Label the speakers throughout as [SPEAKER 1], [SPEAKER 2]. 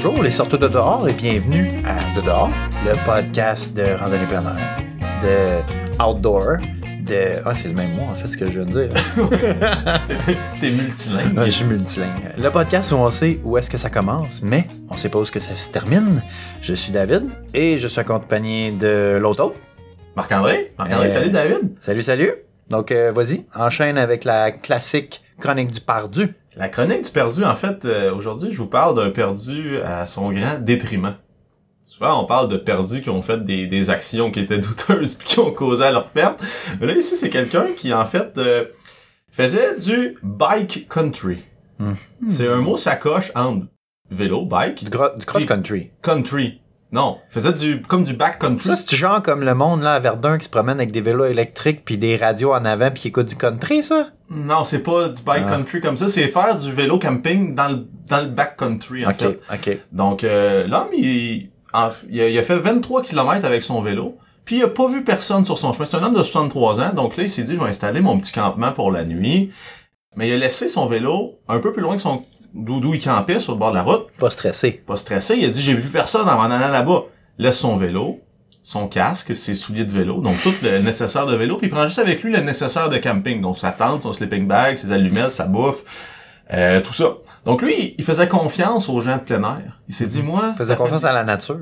[SPEAKER 1] Bonjour les sorteurs de dehors et bienvenue à De dehors, le podcast de randonnée plein air, de outdoor, de... Ah, c'est le même mot en fait ce que je viens de dire.
[SPEAKER 2] T'es multilingue.
[SPEAKER 1] Ouais, je suis multilingue. Le podcast où on sait où est-ce que ça commence, mais on sait pas où est-ce que ça se termine. Je suis David et je suis accompagné de l'autre.
[SPEAKER 2] Marc-André? Marc-André,
[SPEAKER 1] Euh,
[SPEAKER 2] salut David.
[SPEAKER 1] Salut, salut. Donc euh, vas-y, enchaîne avec la classique chronique du pardu.
[SPEAKER 2] La chronique du perdu, en fait, euh, aujourd'hui, je vous parle d'un perdu à son grand détriment. Souvent, on parle de perdus qui ont fait des, des actions qui étaient douteuses puis qui ont causé à leur perte. Mais là, ici, c'est quelqu'un qui, en fait, euh, faisait du bike country.
[SPEAKER 1] Hmm.
[SPEAKER 2] C'est un mot sacoche entre vélo, bike,
[SPEAKER 1] Du, du cross-country.
[SPEAKER 2] country. Non, faisait du comme du back country.
[SPEAKER 1] Ça, c'est genre comme le monde là à Verdun qui se promène avec des vélos électriques puis des radios en avant puis qui écoute du country, ça?
[SPEAKER 2] Non, c'est pas du bike
[SPEAKER 1] Ah.
[SPEAKER 2] comme ça, c'est faire du vélo camping dans le, dans le back country, en
[SPEAKER 1] Ok,
[SPEAKER 2] fait.
[SPEAKER 1] ok.
[SPEAKER 2] Donc, euh, l'homme, il, en- il, a, il a fait 23 km avec son vélo, puis il a pas vu personne sur son chemin. C'est un homme de 63 ans, donc là, il s'est dit, je vais installer mon petit campement pour la nuit. Mais il a laissé son vélo un peu plus loin que son d'où d'où il campait, sur le bord de la route.
[SPEAKER 1] Pas stressé.
[SPEAKER 2] Pas stressé, il a dit, j'ai vu personne avant d'aller là-bas. Laisse son vélo, son casque, ses souliers de vélo, donc tout le nécessaire de vélo, puis il prend juste avec lui le nécessaire de camping, donc sa tente, son sleeping bag, ses allumettes, sa bouffe, euh, tout ça. Donc lui, il faisait confiance aux gens de plein air. Il s'est dit, moi,
[SPEAKER 1] Faisait
[SPEAKER 2] ça fait
[SPEAKER 1] confiance à la nature.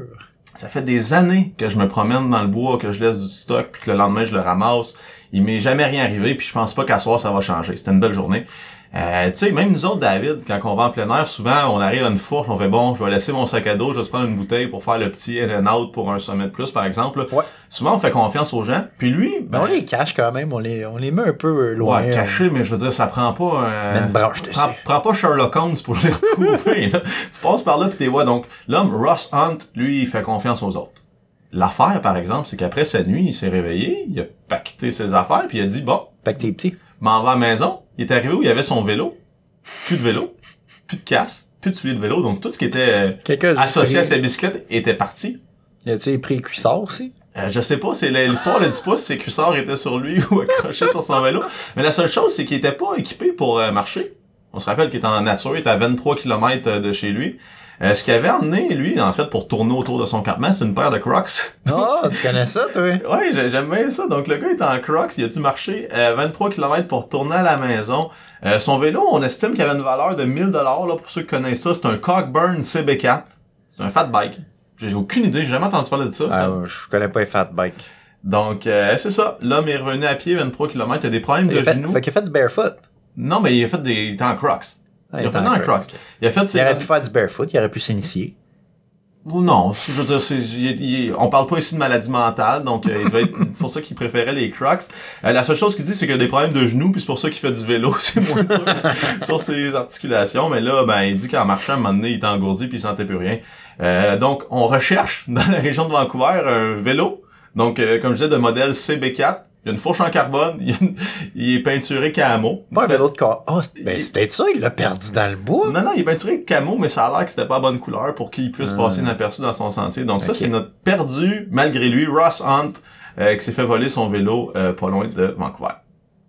[SPEAKER 2] ça fait des années que je me promène dans le bois, que je laisse du stock, puis que le lendemain je le ramasse. Il m'est jamais rien arrivé, puis je pense pas qu'à soir ça va changer. C'était une belle journée. Euh, tu sais, même nous autres, David, quand on va en plein air, souvent on arrive à une fourche, on fait bon, je vais laisser mon sac à dos, je vais se prendre une bouteille pour faire le petit in and out pour un sommet de plus, par exemple.
[SPEAKER 1] Ouais.
[SPEAKER 2] Souvent on fait confiance aux gens. Puis lui,
[SPEAKER 1] Mais on les cache quand même, on les, on les met un peu loin.
[SPEAKER 2] Ouais, caché, mais je veux dire, ça prend pas un...
[SPEAKER 1] Une branche dessus.
[SPEAKER 2] prends, prends pas Sherlock Holmes pour les retrouver, là. Tu passes par là pis t'es vois. Donc, l'homme, Ross Hunt, lui, il fait confiance aux autres. L'affaire, par exemple, c'est qu'après sa nuit, il s'est réveillé, il a paqueté ses affaires, puis il a dit, bon,
[SPEAKER 1] Fait que t'es petit.
[SPEAKER 2] M'en va à la maison. Il est arrivé où? Il y avait son vélo. Plus de vélo, plus de casse, plus de souliers de vélo. Donc, tout ce qui était euh, associé à sa bicyclette était parti.
[SPEAKER 1] Y a-tu pris cuissard aussi?
[SPEAKER 2] Euh, je sais pas, c'est l'histoire ne dit pas si ses cuissards étaient sur lui ou accrochés sur son vélo. Mais la seule chose, c'est qu'il était pas équipé pour euh, marcher. On se rappelle qu'il était en nature, il était à 23 km de chez lui. Euh, ce qu'il avait emmené, lui, en fait, pour tourner autour de son campement, c'est une paire de Crocs.
[SPEAKER 1] Oh, tu connais ça, toi?
[SPEAKER 2] ouais, j'ai- j'aime bien ça. Donc, le gars est en Crocs, il a dû marcher euh, 23 km pour tourner à la maison. Euh, son vélo, on estime qu'il avait une valeur de 1000 dollars, là, pour ceux qui connaissent ça. C'est un Cockburn CB4. C'est un fat bike. J'ai aucune idée, j'ai jamais entendu parler de ça.
[SPEAKER 1] Ah,
[SPEAKER 2] Ça-
[SPEAKER 1] je connais pas les fat bike.
[SPEAKER 2] donc, euh, c'est ça. L'homme est revenu à pied 23 km. Il a des problèmes
[SPEAKER 1] Il
[SPEAKER 2] de
[SPEAKER 1] fait,
[SPEAKER 2] genoux.
[SPEAKER 1] fait qu'il a fait du barefoot.
[SPEAKER 2] Non, mais il a fait des... Il était en Crocs.
[SPEAKER 1] Ah,
[SPEAKER 2] il a fait
[SPEAKER 1] en
[SPEAKER 2] Crocs. Il a fait ses...
[SPEAKER 1] Il aurait pu faire du barefoot, il aurait pu s'initier.
[SPEAKER 2] Non, je veux dire, c'est, il- il- on parle pas ici de maladie mentale, donc euh, c'est pour ça qu'il préférait les Crocs. Euh, la seule chose qu'il dit, c'est qu'il a des problèmes de genoux, puis c'est pour ça qu'il fait du vélo, c'est moins sûr sur ses articulations. Mais là, ben, il dit qu'en marchant, à un moment donné, il était engourdi, puis il sentait plus rien. Euh, donc, on recherche dans la région de Vancouver un vélo. Donc, euh, comme je disais, de modèle CB4. Il y a une fourche en carbone, il, une- il est peinturé camo.
[SPEAKER 1] Un vélo de corps. Ah, c'est ben, c'est peut-être ça, il l'a perdu dans le bois.
[SPEAKER 2] Non, non, il est peinturé camo, mais ça a l'air que c'était pas la bonne couleur pour qu'il puisse
[SPEAKER 1] Ah.
[SPEAKER 2] passer inaperçu dans son sentier. Donc ça, c'est notre perdu, malgré lui, Ross Hunt, euh, qui s'est fait voler son vélo euh, pas loin de Vancouver.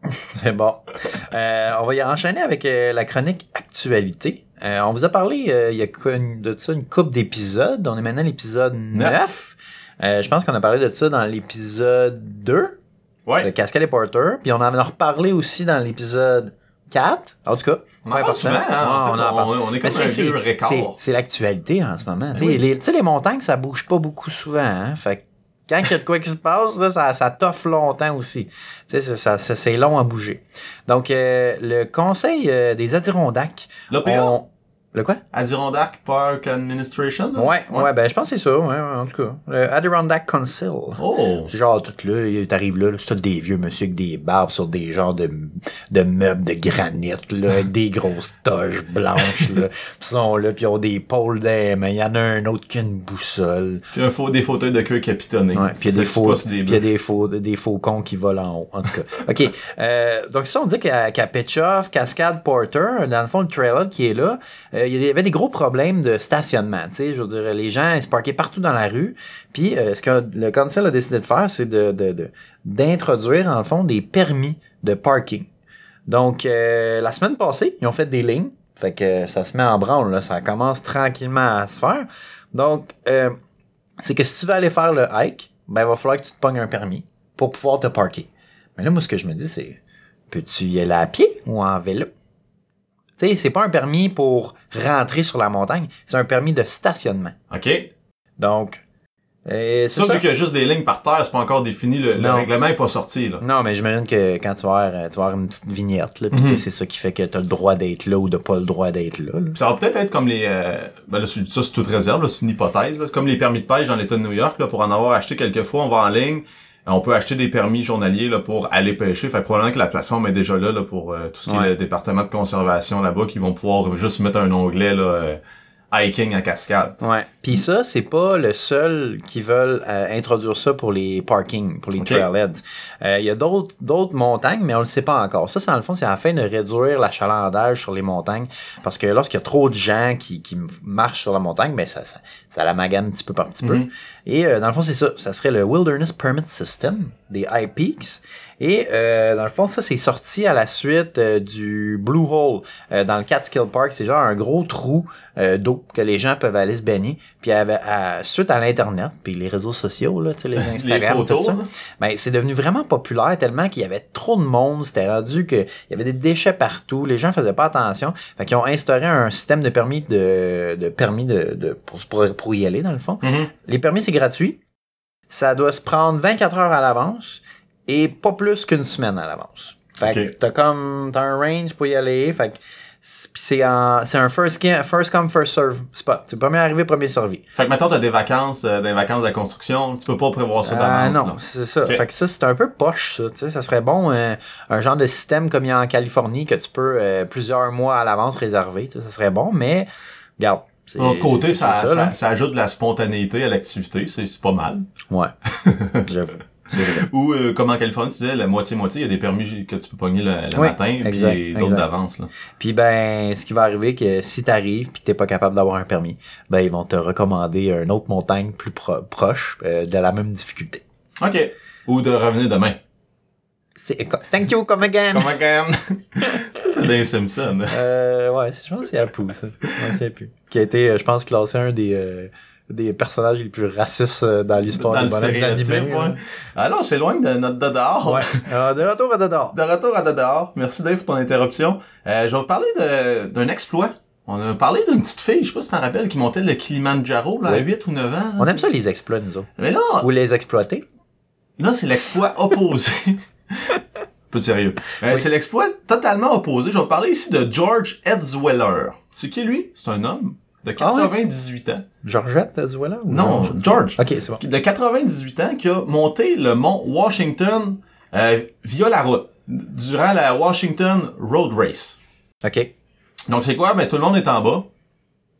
[SPEAKER 1] C'est bon. Euh, on va y enchaîner avec euh, la chronique actualité. Euh, on vous a parlé euh, il y a une- de ça une couple d'épisodes. On est maintenant à l'épisode 9. Euh, je pense qu'on a parlé de ça dans l'épisode 2, de
[SPEAKER 2] Ouais,
[SPEAKER 1] Cascade et Porter. Puis on en a reparlé aussi dans l'épisode 4. En tout cas,
[SPEAKER 2] on en parle souvent, hein,
[SPEAKER 1] Ouais,
[SPEAKER 2] en fait,
[SPEAKER 1] en
[SPEAKER 2] on, on est comme
[SPEAKER 1] c'est-
[SPEAKER 2] un vieux record.
[SPEAKER 1] C'est l'actualité en ce moment. Tu sais,
[SPEAKER 2] oui.
[SPEAKER 1] les, les montagnes, ça bouge pas beaucoup souvent. Hein? Fait que quand il y a de quoi qui se passe, là, ça, ça toffe longtemps aussi. Tu sais, ça, ça- c'est long à bouger. Donc, euh, le Conseil euh, des Adirondacks...
[SPEAKER 2] L'OPA,
[SPEAKER 1] Le quoi?
[SPEAKER 2] Adirondack Park Administration. là?
[SPEAKER 1] Ouais, ouais, ben je pense que c'est ça, ouais, ouais, en tout cas. Le Adirondack Council.
[SPEAKER 2] Oh,
[SPEAKER 1] C'est genre tout là, il t'arrive là, là, c'est tout des vieux monsieur avec des barbes sur des genres de, de meubles de granit, là, avec des grosses toges blanches, là. Puis ils sont là, puis ils ont des pôles d'air, mais il y en a un autre qui a une boussole.
[SPEAKER 2] puis un faux, des fauteuils de queue capitonnés.
[SPEAKER 1] Ouais, puis il y a des faux, puis
[SPEAKER 2] des
[SPEAKER 1] il y a
[SPEAKER 2] bœufs.
[SPEAKER 1] des faux, des faucons qui volent en haut, en tout cas. OK. Euh, donc ça, on dit qu'à qu'à Petchoff, Cascade Porter, dans le fond, le trailer qui est là, euh, il y avait des gros problèmes de stationnement, tu sais, je veux dire, les gens ils se parquaient partout dans la rue, puis euh, ce que le council a décidé de faire, c'est de, de, de- d'introduire, en fond, des permis de parking. Donc, euh, la semaine passée, ils ont fait des lignes, Fait que ça se met en branle, là. Ça commence tranquillement à se faire. Donc, euh, c'est que si tu veux aller faire le hike, ben, il va falloir que tu te pognes un permis pour pouvoir te parker. Mais là, moi, ce que je me dis, c'est, peux-tu y aller à pied ou en vélo? Tu sais, c'est pas un permis pour rentrer sur la montagne, c'est un permis de stationnement.
[SPEAKER 2] OK.
[SPEAKER 1] Donc, euh,
[SPEAKER 2] Ça,
[SPEAKER 1] ça.
[SPEAKER 2] vu qu'il y a juste des lignes par terre, c'est pas encore défini, le, le règlement est pas sorti, là.
[SPEAKER 1] Non, mais j'imagine que quand tu vas avoir, euh, tu vas avoir une petite vignette, là, tu sais, c'est ça qui fait que tu as le droit d'être là ou de pas le droit d'être là. là.
[SPEAKER 2] Ça va peut-être être comme les... euh, ben là, ça, c'est toute réserve, c'est une hypothèse. Là. Comme les permis de pêche dans l'État de New York, là, pour en avoir acheté quelques fois, on va en ligne, on peut acheter des permis journaliers là, pour aller pêcher. Fait que probablement que la plateforme est déjà là, là pour euh, tout ce qui est le département de conservation là-bas, qui vont pouvoir juste mettre un onglet là, euh, hiking à cascade.
[SPEAKER 1] Ouais. Puis ça, c'est pas le seul qui veulent euh, introduire ça pour les parkings, pour les trailheads. Euh, Il y a d'autres d'autres montagnes, mais on le sait pas encore. Ça, c'est dans le fond, c'est afin de réduire l'achalandage sur les montagnes. Parce que lorsqu'il y a trop de gens qui, qui marchent sur la montagne, ben ça, ça, ça la magane un petit peu par petit peu.
[SPEAKER 2] Mhm.
[SPEAKER 1] Et euh, dans le fond, c'est ça. Ça serait le Wilderness Permit System des High Peaks. Et euh, dans le fond, ça, c'est sorti à la suite euh, du Blue Hole euh, dans le Catskill Park. C'est genre un gros trou euh, d'eau que les gens peuvent aller se baigner. Puis à, à- suite à l'Internet, puis les réseaux sociaux, là, tu sais, les Instagram,
[SPEAKER 2] photos,
[SPEAKER 1] tout ça, ben, c'est devenu vraiment populaire tellement qu'il y avait trop de monde. C'était rendu qu'il y avait des déchets partout. Les gens faisaient pas attention. Fait qu'ils ont instauré un système de permis de, de permis de, de pour, pour, pour y aller, dans le fond.
[SPEAKER 2] Mhm.
[SPEAKER 1] Les permis, c'est gratuit. Ça doit se prendre 24 heures à l'avance et pas plus qu'une semaine à l'avance. Fait que t'as comme, t'as un range pour y aller. Fait que c'est c'est un first, come, first serve spot. C'est premier arrivé, premier servi.
[SPEAKER 2] Fait que maintenant, t'as des vacances, euh, des vacances de la construction, tu peux pas prévoir ça
[SPEAKER 1] Ah
[SPEAKER 2] d'avance.
[SPEAKER 1] non,
[SPEAKER 2] là.
[SPEAKER 1] c'est ça. Fait que ça, c'est un peu poche, ça. Ça serait bon, euh, un genre de système comme il y a en Californie, que tu peux euh, plusieurs mois à l'avance réserver. Ça serait bon, mais, regarde.
[SPEAKER 2] De l'autre côté, ça, ça,
[SPEAKER 1] là.
[SPEAKER 2] ça ajoute de la spontanéité à l'activité, c'est c'est pas mal.
[SPEAKER 1] Ouais. J'avoue. C'est.
[SPEAKER 2] Ou euh, comme en Californie, tu disais, la moitié-moitié, il y a des permis que tu peux pogner le, le
[SPEAKER 1] Oui,
[SPEAKER 2] matin,
[SPEAKER 1] exact,
[SPEAKER 2] puis d'autres d'avance.
[SPEAKER 1] Puis ben, ce qui va arriver, que si t'arrives puis que t'es pas capable d'avoir un permis, ben ils vont te recommander une autre montagne plus pro- proche euh, de la même difficulté.
[SPEAKER 2] OK. Ou de revenir demain.
[SPEAKER 1] C'est thank you come again.
[SPEAKER 2] Come again. c'est des Simpsons.
[SPEAKER 1] Euh, ouais, je pense que c'est Apu ça. Je sais plus. Qui a été, euh, je pense, classé un des euh, des personnages les plus racistes euh, dans l'histoire des bonhommes animés.
[SPEAKER 2] ouais. Ah non, c'est loin de notre Dodor.
[SPEAKER 1] Ouais. Euh, de retour à Dodor.
[SPEAKER 2] De retour à Dodor. Merci Dave pour ton interruption. Euh, je vais vous parler d'un exploit. On a parlé d'une petite fille, je sais pas si t'en rappelles, qui montait le Kilimanjaro là, à
[SPEAKER 1] Oui.
[SPEAKER 2] 8 ou 9 ans. là.
[SPEAKER 1] On aime ça les exploits nous autres.
[SPEAKER 2] Mais là,
[SPEAKER 1] Ou les exploiter.
[SPEAKER 2] Là, c'est l'exploit opposé. Peu de sérieux. Euh,
[SPEAKER 1] Oui.
[SPEAKER 2] C'est l'exploit totalement opposé. Je vais parler ici de George Edsweller. C'est qui, lui? C'est un homme de
[SPEAKER 1] Ah ouais?
[SPEAKER 2] 98 ans.
[SPEAKER 1] Georgette, t'as dit voilà? ou
[SPEAKER 2] Non, George.
[SPEAKER 1] Ok, c'est bon.
[SPEAKER 2] De 98 ans qui a monté le mont Washington euh, via la route, durant la Washington Road Race.
[SPEAKER 1] Ok.
[SPEAKER 2] Donc, c'est quoi? Ben, tout le monde est en bas,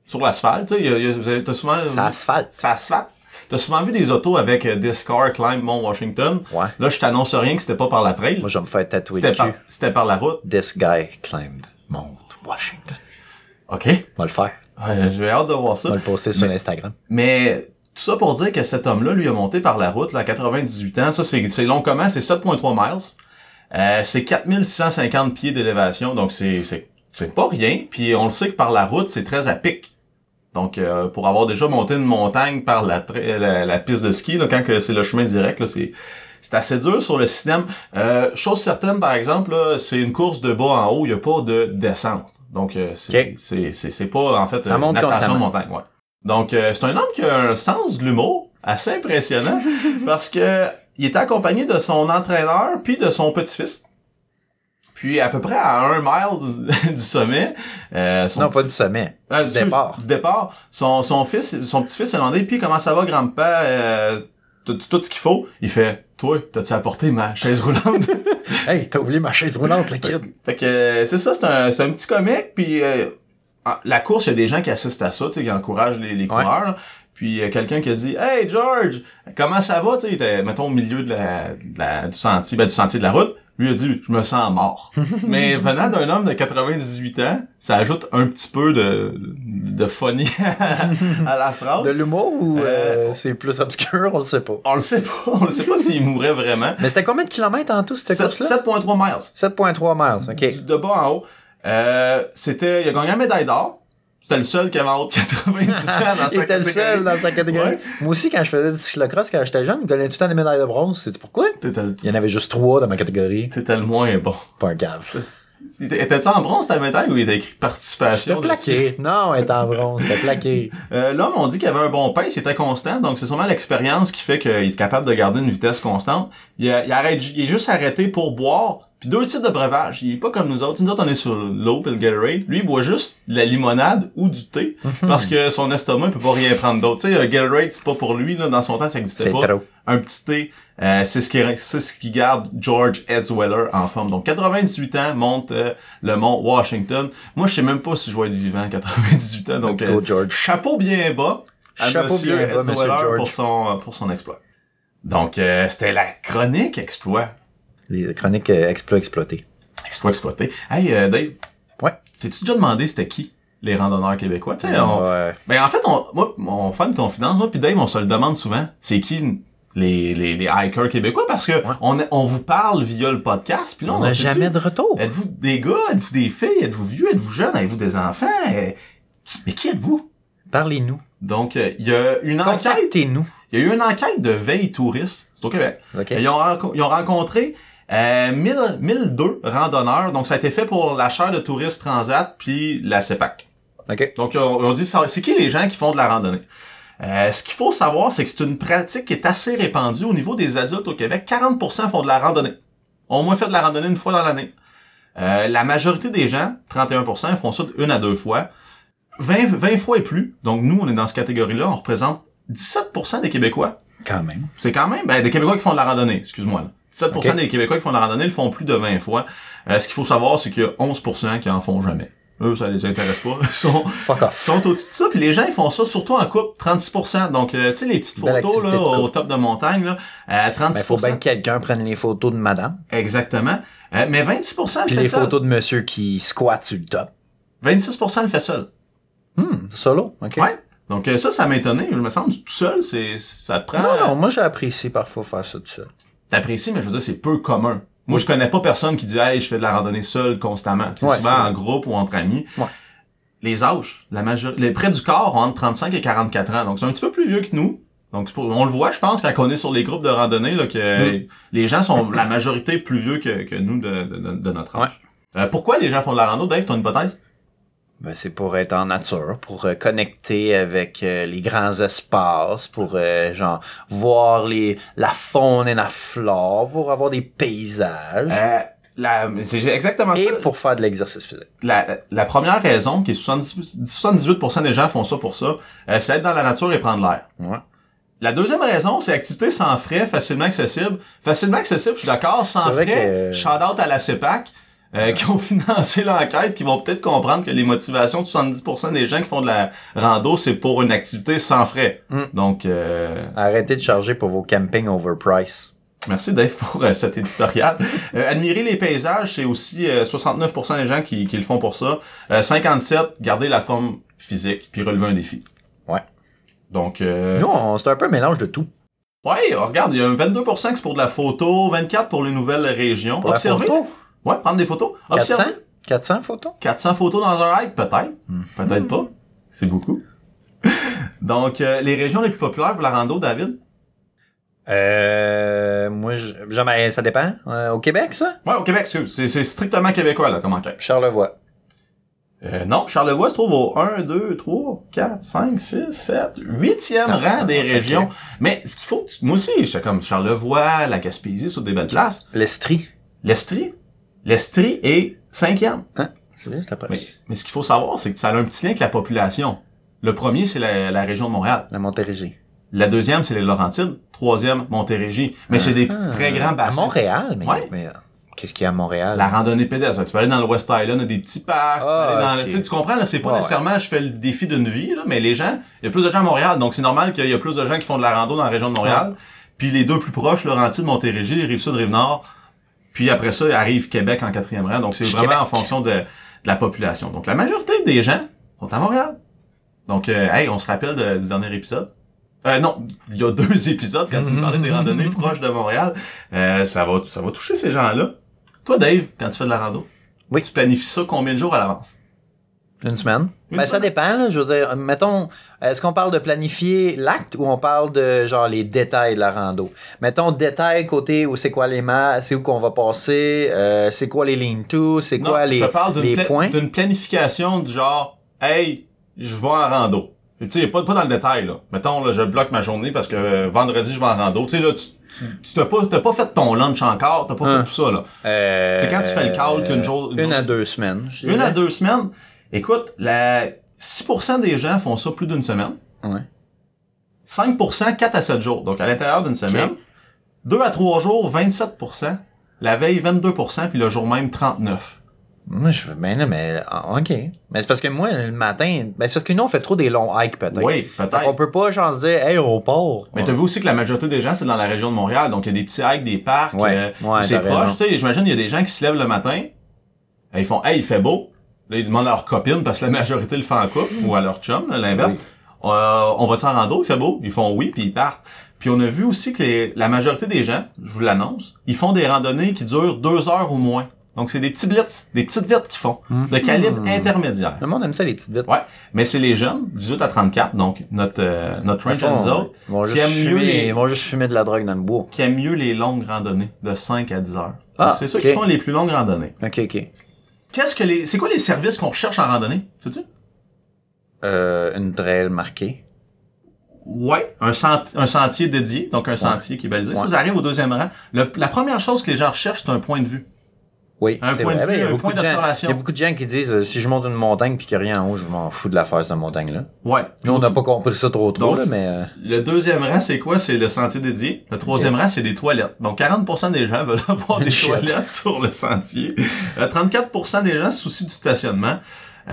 [SPEAKER 2] sur l'asphalte. Tu sais, t'as souvent...
[SPEAKER 1] C'est asphalte.
[SPEAKER 2] C'est asphalte. T'as souvent vu des autos avec euh, This Car Climb Mont Washington.
[SPEAKER 1] Ouais.
[SPEAKER 2] Là, je t'annonce rien que c'était pas par la trail.
[SPEAKER 1] Moi, je vais me faire tatouer le cul.
[SPEAKER 2] c'était par la route.
[SPEAKER 1] This guy climbed Mount Washington.
[SPEAKER 2] OK.
[SPEAKER 1] On va le faire.
[SPEAKER 2] Ouais, j'ai hâte de voir
[SPEAKER 1] On
[SPEAKER 2] ça.
[SPEAKER 1] va le poster sur Instagram.
[SPEAKER 2] Mais tout ça pour dire que cet homme-là, lui, a monté par la route là, à 98 ans. Ça, c'est long comment? C'est 7,3 miles. Euh, c'est 4650 pieds d'élévation, donc c'est c'est c'est pas rien. Puis on le sait que par la route, c'est très à pic. Donc euh, pour avoir déjà monté une montagne par la, la, la piste de ski, là, quand c'est le chemin direct, là, c'est c'est assez dur sur le système. Euh, chose certaine, par exemple, là, c'est une course de bas en haut, il n'y a pas de descente. Donc euh, c'est
[SPEAKER 1] Ok.
[SPEAKER 2] c'est c'est c'est pas en fait
[SPEAKER 1] Ça monte
[SPEAKER 2] une ascension de montagne. Ouais. Donc euh, c'est un homme qui a un sens de l'humour assez impressionnant parce que il était accompagné de son entraîneur puis de son petit-fils. Puis à peu près à un mile du, sommet, euh, son
[SPEAKER 1] Non, pas du sommet.
[SPEAKER 2] ah,
[SPEAKER 1] du départ.
[SPEAKER 2] Du départ, son, son fils, son petit-fils a demandé, puis comment ça va, grand-papa, euh, tout, tout ce qu'il faut. Il fait, toi, t'as-tu apporté ma chaise roulante?
[SPEAKER 1] Hey, t'as oublié ma chaise roulante, le kid.
[SPEAKER 2] fait que c'est ça, c'est un, c'est un petit comique, puis euh, la course, il y a des gens qui assistent à ça, tu sais, qui encouragent les, les coureurs. là. Puis euh, quelqu'un qui a dit Hey George, comment ça va? Tu sais, mettons, au milieu de la, de la- du sentier, ben, du sentier de la route. Lui a dit Je me sens mort. Mais venant d'un homme de 98 ans, ça ajoute un petit peu de, de funny à la phrase.
[SPEAKER 1] De l'humour ou euh,
[SPEAKER 2] Euh,
[SPEAKER 1] c'est plus obscur, on le sait pas?
[SPEAKER 2] On le sait pas, on le sait pas s'il mourrait vraiment.
[SPEAKER 1] Mais c'était combien de kilomètres en tout, cette
[SPEAKER 2] Sept-
[SPEAKER 1] course-là?
[SPEAKER 2] 7.3 miles.
[SPEAKER 1] 7.3 miles, ok.
[SPEAKER 2] Du- De bas en haut. Euh, c'était, il a gagné la médaille d'or. C'était le seul qui avait en haut de 90 ans dans sa
[SPEAKER 1] Il était le seul
[SPEAKER 2] catégorie.
[SPEAKER 1] dans sa catégorie.
[SPEAKER 2] Ouais.
[SPEAKER 1] Moi aussi, quand je faisais du cyclocross, quand j'étais jeune, je gagnais tout le temps des médailles de bronze. C'est pourquoi? Il y en avait juste trois dans ma catégorie.
[SPEAKER 2] t'étais le moins bon.
[SPEAKER 1] Pas un cave.
[SPEAKER 2] Étais-tu en bronze ta médaille ou il était écrit participation?
[SPEAKER 1] C'était plaqué. Non, elle était en bronze. C'était plaqué.
[SPEAKER 2] Euh, L'homme, on dit qu'il avait un bon pace, il était constant, donc c'est sûrement l'expérience qui fait qu'il est capable de garder une vitesse constante. Il, arrête, il est juste arrêté pour boire, puis deux types de breuvage. Il est pas comme nous autres. Nous autres, on est sur l'eau et le Gatorade. Lui, il boit juste de la limonade ou du thé, parce que son estomac il peut pas rien prendre d'autre. Tu sais, un Gatorade, c'est pas pour lui, là, dans son temps, ça existait pas.
[SPEAKER 1] trop.
[SPEAKER 2] Un petit thé, euh, c'est ce qui c'est ce qui garde George Edsweller en forme. Donc 98 ans, monte euh, le mont Washington. Moi, je sais même pas si je vais être vivant à 98 ans, donc
[SPEAKER 1] go,
[SPEAKER 2] euh,
[SPEAKER 1] George.
[SPEAKER 2] chapeau bien bas à
[SPEAKER 1] Chapeau
[SPEAKER 2] monsieur
[SPEAKER 1] bien bas,
[SPEAKER 2] Edsweller
[SPEAKER 1] monsieur George.
[SPEAKER 2] pour son pour son exploit. Donc euh, c'était la chronique exploit.
[SPEAKER 1] Les chroniques exploits exploités.
[SPEAKER 2] Exploit exploité. Hey Dave,
[SPEAKER 1] Ouais.
[SPEAKER 2] t'es-tu déjà demandé c'était qui les randonneurs québécois? Tu sais, on-
[SPEAKER 1] Ouais.
[SPEAKER 2] Ben en fait, on, moi, on fait une confidence, moi puis Dave, on se le demande souvent. C'est qui les, les, les hikers québécois? Parce que on, on vous parle via le podcast, puis là,
[SPEAKER 1] On
[SPEAKER 2] on,
[SPEAKER 1] n'a jamais de retour.
[SPEAKER 2] Êtes-vous des gars? Êtes-vous des filles? Êtes-vous vieux? Êtes-vous jeunes? Avez-vous des enfants? Euh, mais qui êtes-vous?
[SPEAKER 1] Parlez-nous.
[SPEAKER 2] Donc, euh, il y a une enquête.
[SPEAKER 1] Contactez-nous.
[SPEAKER 2] Il y a eu une enquête de veille touriste. C'est au Québec.
[SPEAKER 1] OK.
[SPEAKER 2] Ils, ont, renco- ils ont rencontré euh, 1000, 1002 randonneurs. Donc, ça a été fait pour la chaire de touristes Transat puis la CEPAC.
[SPEAKER 1] OK.
[SPEAKER 2] Donc, ils ont dit, c'est qui les gens qui font de la randonnée? Euh, ce qu'il faut savoir, c'est que c'est une pratique qui est assez répandue au niveau des adultes au Québec. 40% font de la randonnée. Ont au moins fait de la randonnée une fois dans l'année. Euh, la majorité des gens, 31%, ils font ça une à deux fois. 20, 20 fois et plus. Donc, nous, on est dans cette catégorie-là. On représente 17% des Québécois.
[SPEAKER 1] Quand même.
[SPEAKER 2] C'est quand même ben, des Québécois qui font de la randonnée, excuse-moi. là. 17%
[SPEAKER 1] Ok.
[SPEAKER 2] des Québécois qui font de la randonnée le font plus de 20 fois. Euh, ce qu'il faut savoir, c'est qu'il y a 11% qui en font jamais. Eux, ça les intéresse pas. Ils sont,
[SPEAKER 1] Fuck off.
[SPEAKER 2] ils sont au-dessus de ça. Puis les gens, ils font ça surtout en couple, 36%. Donc, euh, tu sais, les petites
[SPEAKER 1] Belle
[SPEAKER 2] photos là, au top de montagne, là, euh, 36%.
[SPEAKER 1] Ben, faut bien que quelqu'un prenne les photos de madame.
[SPEAKER 2] Exactement. Euh, mais 26%
[SPEAKER 1] Puis
[SPEAKER 2] le fait
[SPEAKER 1] les
[SPEAKER 2] seul.
[SPEAKER 1] photos de monsieur qui squatte sur le top.
[SPEAKER 2] 26% le fait seul.
[SPEAKER 1] Hmm, solo. OK.
[SPEAKER 2] Ouais. Donc euh, ça, ça m'a étonné. Je me sens tout seul, c'est ça te prend.
[SPEAKER 1] Non, non, moi j'apprécie parfois faire ça tout seul.
[SPEAKER 2] T'apprécies, mais je veux dire, c'est peu commun. Moi, je connais pas personne qui dit, hey, je fais de la randonnée seul constamment. C'est
[SPEAKER 1] Ouais,
[SPEAKER 2] souvent en groupe ou entre amis.
[SPEAKER 1] Ouais.
[SPEAKER 2] Les âges, la major... les près du corps ont entre 35 et 44 ans. Donc, c'est un petit peu plus vieux que nous. Donc, on le voit, je pense, quand on est sur les groupes de randonnée, là, que
[SPEAKER 1] Mm.
[SPEAKER 2] les gens sont la majorité plus vieux que, que nous de, de, de- notre âge. Euh, pourquoi les gens font de la rando, Dave, ton hypothèse?
[SPEAKER 1] Ben, c'est pour être en nature, pour euh, connecter avec euh, les grands espaces, pour euh, genre voir les la faune et la flore, pour avoir des paysages
[SPEAKER 2] Euh, la... C'est exactement
[SPEAKER 1] et
[SPEAKER 2] ça.
[SPEAKER 1] pour faire de l'exercice physique.
[SPEAKER 2] la, la première raison, qui est 70 78% des gens font ça pour ça, c'est être dans la nature et prendre l'air.
[SPEAKER 1] Ouais.
[SPEAKER 2] La deuxième raison, c'est activité sans frais, facilement accessible. Facilement accessible, je suis d'accord, sans frais.
[SPEAKER 1] que-
[SPEAKER 2] Shout out à la CEPAC, euh, qui ont financé l'enquête, qui vont peut-être comprendre que les motivations de 70% des gens qui font de la rando, c'est pour une activité sans frais.
[SPEAKER 1] Mm.
[SPEAKER 2] Donc, euh,
[SPEAKER 1] Arrêtez de charger pour vos campings overpriced.
[SPEAKER 2] Merci Dave pour euh, cet éditorial. Euh, admirer les paysages, c'est aussi euh, 69% des gens qui, qui le font pour ça. Euh, 57, garder la forme physique puis relever un défi.
[SPEAKER 1] Ouais.
[SPEAKER 2] Donc, euh,
[SPEAKER 1] Nous, on- c'est un peu un mélange de tout.
[SPEAKER 2] ouais, regarde, il y a 22% qui c'est pour de la photo, 24 pour les nouvelles régions.
[SPEAKER 1] Pour la photo,
[SPEAKER 2] Ouais, prendre des photos.
[SPEAKER 1] 400?
[SPEAKER 2] Observer.
[SPEAKER 1] 400 photos?
[SPEAKER 2] 400 photos dans un hike, peut-être.
[SPEAKER 1] Hmm.
[SPEAKER 2] Peut-être pas. C'est beaucoup. Donc, euh, les régions les plus populaires pour la rando, David?
[SPEAKER 1] Euh, moi, je- jamais, ça dépend. Euh, au Québec, ça?
[SPEAKER 2] Ouais, au Québec, excuse. C'est, c'est strictement québécois, là, comme enquête.
[SPEAKER 1] Charlevoix.
[SPEAKER 2] Euh, non, Charlevoix se trouve au 1, 2, 3, 4, 5, 6, 7, 8e
[SPEAKER 1] Ah,
[SPEAKER 2] rang des régions. Mais ce qu'il faut, moi aussi, j'étais comme Charlevoix, la Gaspésie, sur des belles places.
[SPEAKER 1] L'Estrie.
[SPEAKER 2] L'Estrie, l'Estrie est 5e.
[SPEAKER 1] C'est vrai, c'est après.
[SPEAKER 2] Mais, mais ce qu'il faut savoir, c'est que ça a un petit lien avec la population. Le premier, c'est la, la région de Montréal.
[SPEAKER 1] La Montérégie.
[SPEAKER 2] La deuxième, c'est les Laurentides. Troisième, Montérégie. Mais c'est des
[SPEAKER 1] Ah.
[SPEAKER 2] très grands
[SPEAKER 1] À
[SPEAKER 2] bassins.
[SPEAKER 1] Montréal, mais,
[SPEAKER 2] Ouais.
[SPEAKER 1] mais, euh, qu'est-ce qu'il y a à Montréal?
[SPEAKER 2] La randonnée pédestre. Tu peux aller dans le West Island, il y a des petits parcs. tu peux
[SPEAKER 1] Ah,
[SPEAKER 2] aller dans le- tu sais, tu comprends, là, c'est pas nécessairement je fais le défi d'une vie, là, mais les gens, il y a plus de gens à Montréal, donc c'est normal qu'il y a plus de gens qui font de la rando dans la région de Montréal. Puis les deux plus proches, Laurentides, Montérégie, Rive-Sud, Rive-Nord. Puis après ça, arrive Québec en quatrième rang. Donc c'est vraiment
[SPEAKER 1] Québec.
[SPEAKER 2] en fonction de, de la population. Donc la majorité des gens sont à Montréal. Donc, euh, hey, on se rappelle de- du dernier épisode? Euh, non, il y a deux épisodes quand tu me parlais des randonnées proches de Montréal. Euh, ça va, ça va toucher ces gens-là. Toi, Dave, quand tu fais de la rando,
[SPEAKER 1] Oui.
[SPEAKER 2] Tu planifies ça combien de jours à l'avance?
[SPEAKER 1] Une semaine?
[SPEAKER 2] Une
[SPEAKER 1] ben, ça dépend, là. Je veux dire, mettons, est-ce qu'on parle de planifier l'acte ou on parle de, genre, les détails de la rando? Mettons, détails côté où c'est quoi les masses, c'est où qu'on va passer, euh, c'est quoi les lean-to, c'est
[SPEAKER 2] Non,
[SPEAKER 1] quoi
[SPEAKER 2] je
[SPEAKER 1] les,
[SPEAKER 2] te parle d'une
[SPEAKER 1] les points?
[SPEAKER 2] d'une planification du genre, hey, je vais en rando. Tu sais, pas, pas dans le détail, là. Mettons, là, je bloque ma journée parce que euh, vendredi, je vais en rando. Tu sais, là, tu, tu, tu t'as pas, t'as pas fait ton lunch encore, t'as pas
[SPEAKER 1] Hein.
[SPEAKER 2] fait tout ça, là.
[SPEAKER 1] Euh,
[SPEAKER 2] C'est quand tu fais le call qu'une jour-
[SPEAKER 1] Une,
[SPEAKER 2] une
[SPEAKER 1] à deux semaines. je
[SPEAKER 2] Une à deux semaines. Écoute, la 6% des gens font ça plus d'une semaine.
[SPEAKER 1] Ouais.
[SPEAKER 2] 5% 4 à 7 jours. Donc, à l'intérieur d'une semaine. 2 à 3 jours, 27%. La veille, 22%, puis le jour même, 39.
[SPEAKER 1] Moi, je veux bien, là, mais, ah, ok. Mais c'est parce que moi, le matin, ben, c'est parce que nous, on fait trop des longs hikes, peut-être.
[SPEAKER 2] Oui, peut-être.
[SPEAKER 1] On peut pas, genre, se dire, hey, on part.
[SPEAKER 2] Mais t'as vu aussi que la majorité des gens, c'est dans la région de Montréal. Donc, il y a des petits hikes, des parcs.
[SPEAKER 1] Ouais,
[SPEAKER 2] euh,
[SPEAKER 1] ouais,
[SPEAKER 2] c'est proche. Tu sais, j'imagine, il y a des gens qui se lèvent le matin. et ils font, hey, il fait beau. Là, ils demandent à leur copine, parce que la majorité le fait en couple, ou à leur chum, l'inverse.
[SPEAKER 1] Oui.
[SPEAKER 2] Euh, on va s'en rando, il fait beau. Ils font oui, puis ils partent. Puis on a vu aussi que les- la majorité des gens, je vous l'annonce, ils font des randonnées qui durent deux heures ou moins. Donc, c'est des petits blitz, des petites vites qu'ils font, de calibre intermédiaire.
[SPEAKER 1] Le monde aime ça, les petites vites.
[SPEAKER 2] Ouais, mais c'est les jeunes, 18 à 34, donc notre notre, notre range
[SPEAKER 1] ils vont
[SPEAKER 2] qui
[SPEAKER 1] juste
[SPEAKER 2] aiment mieux
[SPEAKER 1] fumer-
[SPEAKER 2] les-
[SPEAKER 1] Ils vont juste fumer de la drogue dans le bois.
[SPEAKER 2] qui aiment mieux les longues randonnées de 5 à 10 heures.
[SPEAKER 1] Ah,
[SPEAKER 2] c'est ceux
[SPEAKER 1] ok.
[SPEAKER 2] qui font les plus longues randonnées.
[SPEAKER 1] Ok, ok.
[SPEAKER 2] Qu'est-ce que les c'est quoi les services qu'on recherche en randonnée, sais-tu?
[SPEAKER 1] Euh, une trail marquée.
[SPEAKER 2] Ouais, un, senti- un sentier dédié, donc un sentier qui est balisé. Ça,
[SPEAKER 1] Ouais.
[SPEAKER 2] ça arrive au deuxième rang. Le- la première chose que les gens recherchent, c'est un point de vue.
[SPEAKER 1] Oui.
[SPEAKER 2] Un
[SPEAKER 1] c'est
[SPEAKER 2] point de vue,
[SPEAKER 1] Ben,
[SPEAKER 2] un point d'observation.
[SPEAKER 1] Il y a beaucoup de gens qui disent, euh, si je monte une montagne puis qu'il n'y a rien en haut, je m'en fous de la faire, cette montagne-là.
[SPEAKER 2] Ouais.
[SPEAKER 1] Nous, on n'a pas compris ça trop trop,
[SPEAKER 2] Donc,
[SPEAKER 1] là, mais... euh,
[SPEAKER 2] Le deuxième rang, c'est quoi? C'est le sentier dédié. Le troisième rang, c'est des toilettes. Donc, 40% des gens veulent avoir des toilettes sur le sentier. Euh, 34% des gens se soucient du stationnement.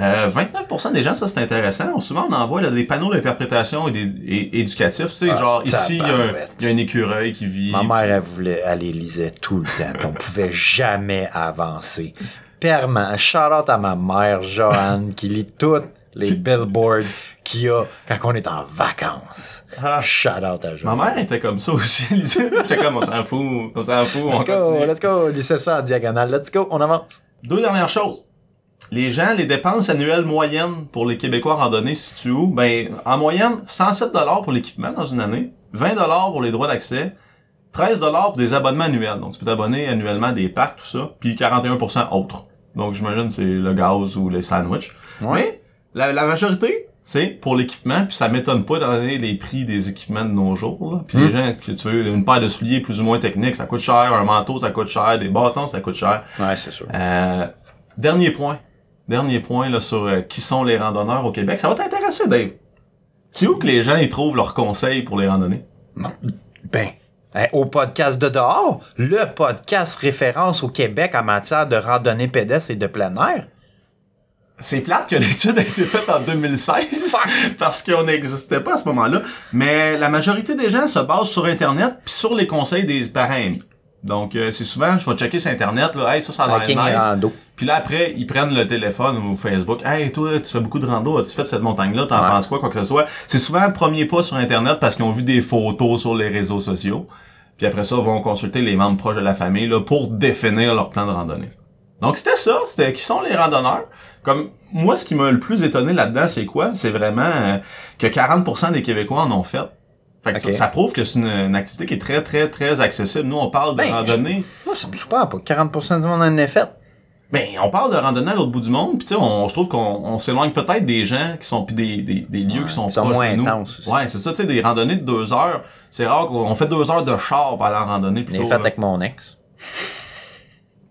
[SPEAKER 2] Euh, 29% des gens, ça c'est intéressant. Souvent, on envoie là, des panneaux d'interprétation et des éducatifs. Tu sais,
[SPEAKER 1] Ah,
[SPEAKER 2] genre, ici, il y, a un-
[SPEAKER 1] tabarouette.
[SPEAKER 2] il y a un écureuil qui vit.
[SPEAKER 1] Ma mère, elle voulait, elle les lisait tout le temps, on pouvait jamais avancer. Permanent. Shout out à ma mère, Joanne, qui lit toutes les billboards qu'il y a quand on est en vacances.
[SPEAKER 2] Ah.
[SPEAKER 1] Shout out à
[SPEAKER 2] Ma
[SPEAKER 1] Joanne.
[SPEAKER 2] mère était comme ça aussi. J'étais comme, on s'en fout, on s'en fout, on
[SPEAKER 1] Let's go,
[SPEAKER 2] continue.
[SPEAKER 1] let's go. Lisez ça en diagonale. Let's go, on avance.
[SPEAKER 2] Deux dernières choses. Les gens, les dépenses annuelles moyennes pour les Québécois randonnés se situent où? Ben, en moyenne, 107 pour l'équipement dans une année, 20 pour les droits d'accès, 13 pour des abonnements annuels. Donc, tu peux t'abonner annuellement à des parcs, tout ça, puis 41% autres. Donc, j'imagine que c'est le gaz ou les sandwichs.
[SPEAKER 1] Ouais.
[SPEAKER 2] Mais, la, la majorité, c'est pour l'équipement, puis ça m'étonne pas étant donné les prix des équipements de nos jours. Là. Puis les gens, que tu veux, une paire de souliers plus ou moins techniques, ça coûte cher, un manteau, ça coûte cher, des bâtons, ça coûte cher.
[SPEAKER 1] Ouais, c'est sûr.
[SPEAKER 2] Euh, dernier point. Dernier point là, sur euh, qui sont les randonneurs au Québec. Ça va t'intéresser, Dave. C'est où que les gens ils trouvent leurs conseils pour les randonnées?
[SPEAKER 1] Ben, au podcast de dehors, le podcast référence au Québec en matière de randonnée pédestre et de plein air.
[SPEAKER 2] C'est plate que l'étude a été faite en 2016 parce qu'on n'existait pas à ce moment-là. Mais la majorité des gens se basent sur Internet puis sur les conseils des parents amis. Donc, euh, c'est souvent, je vais checker sur Internet, là, hey, ça, ça a l'air nice. Puis là, après, ils prennent le téléphone ou Facebook. Hey, toi, tu fais beaucoup de rando, as-tu fait cette montagne-là? T'en
[SPEAKER 1] Ouais.
[SPEAKER 2] penses quoi, quoi que ce soit? C'est souvent le premier pas sur Internet parce qu'ils ont vu des photos sur les réseaux sociaux. Puis après ça, ils vont consulter les membres proches de la famille là, pour définir leur plan de randonnée. Donc c'était ça, c'était qui sont les randonneurs? Comme moi, ce qui m'a le plus étonné là-dedans, c'est quoi? C'est vraiment euh, que 40% des Québécois en ont fait. Fait que ça, ça prouve que c'est une, une activité qui est très, très, très accessible. Nous, on parle de
[SPEAKER 1] Ben,
[SPEAKER 2] randonnée.
[SPEAKER 1] Moi, ça me super pas. 40% du monde en a fait.
[SPEAKER 2] Ben, on parle de randonnée à l'autre bout du monde, puis tu sais, on, je trouve qu'on on s'éloigne peut-être des gens qui sont puis des, des, des lieux
[SPEAKER 1] Ouais,
[SPEAKER 2] qui sont proches
[SPEAKER 1] moins
[SPEAKER 2] de nous.
[SPEAKER 1] aussi.
[SPEAKER 2] Ouais, c'est ça, tu sais, des randonnées de deux heures. C'est rare qu'on fait deux heures de char pour aller en randonnée plutôt.
[SPEAKER 1] fait
[SPEAKER 2] là.
[SPEAKER 1] avec mon ex.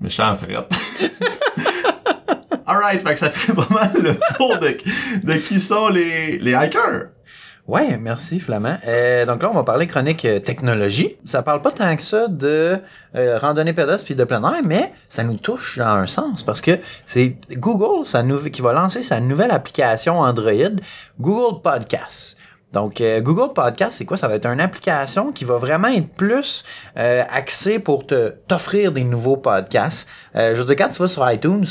[SPEAKER 2] Méchant frette. Alright, fait que ça fait pas mal le tour de, de qui sont les, les hikers.
[SPEAKER 1] Ouais, merci Flamand. Euh, donc là, on va parler chronique euh, technologie. Ça parle pas tant que ça de euh, randonnée pédestre puis de plein air, mais ça nous touche dans un sens parce que c'est Google qui va lancer sa nouvelle application Android, Google Podcast. Donc euh, Google Podcast, c'est quoi? Ça va être une application qui va vraiment être plus euh, axée pour te t'offrir des nouveaux podcasts. Euh, je veux dire quand tu vas sur iTunes,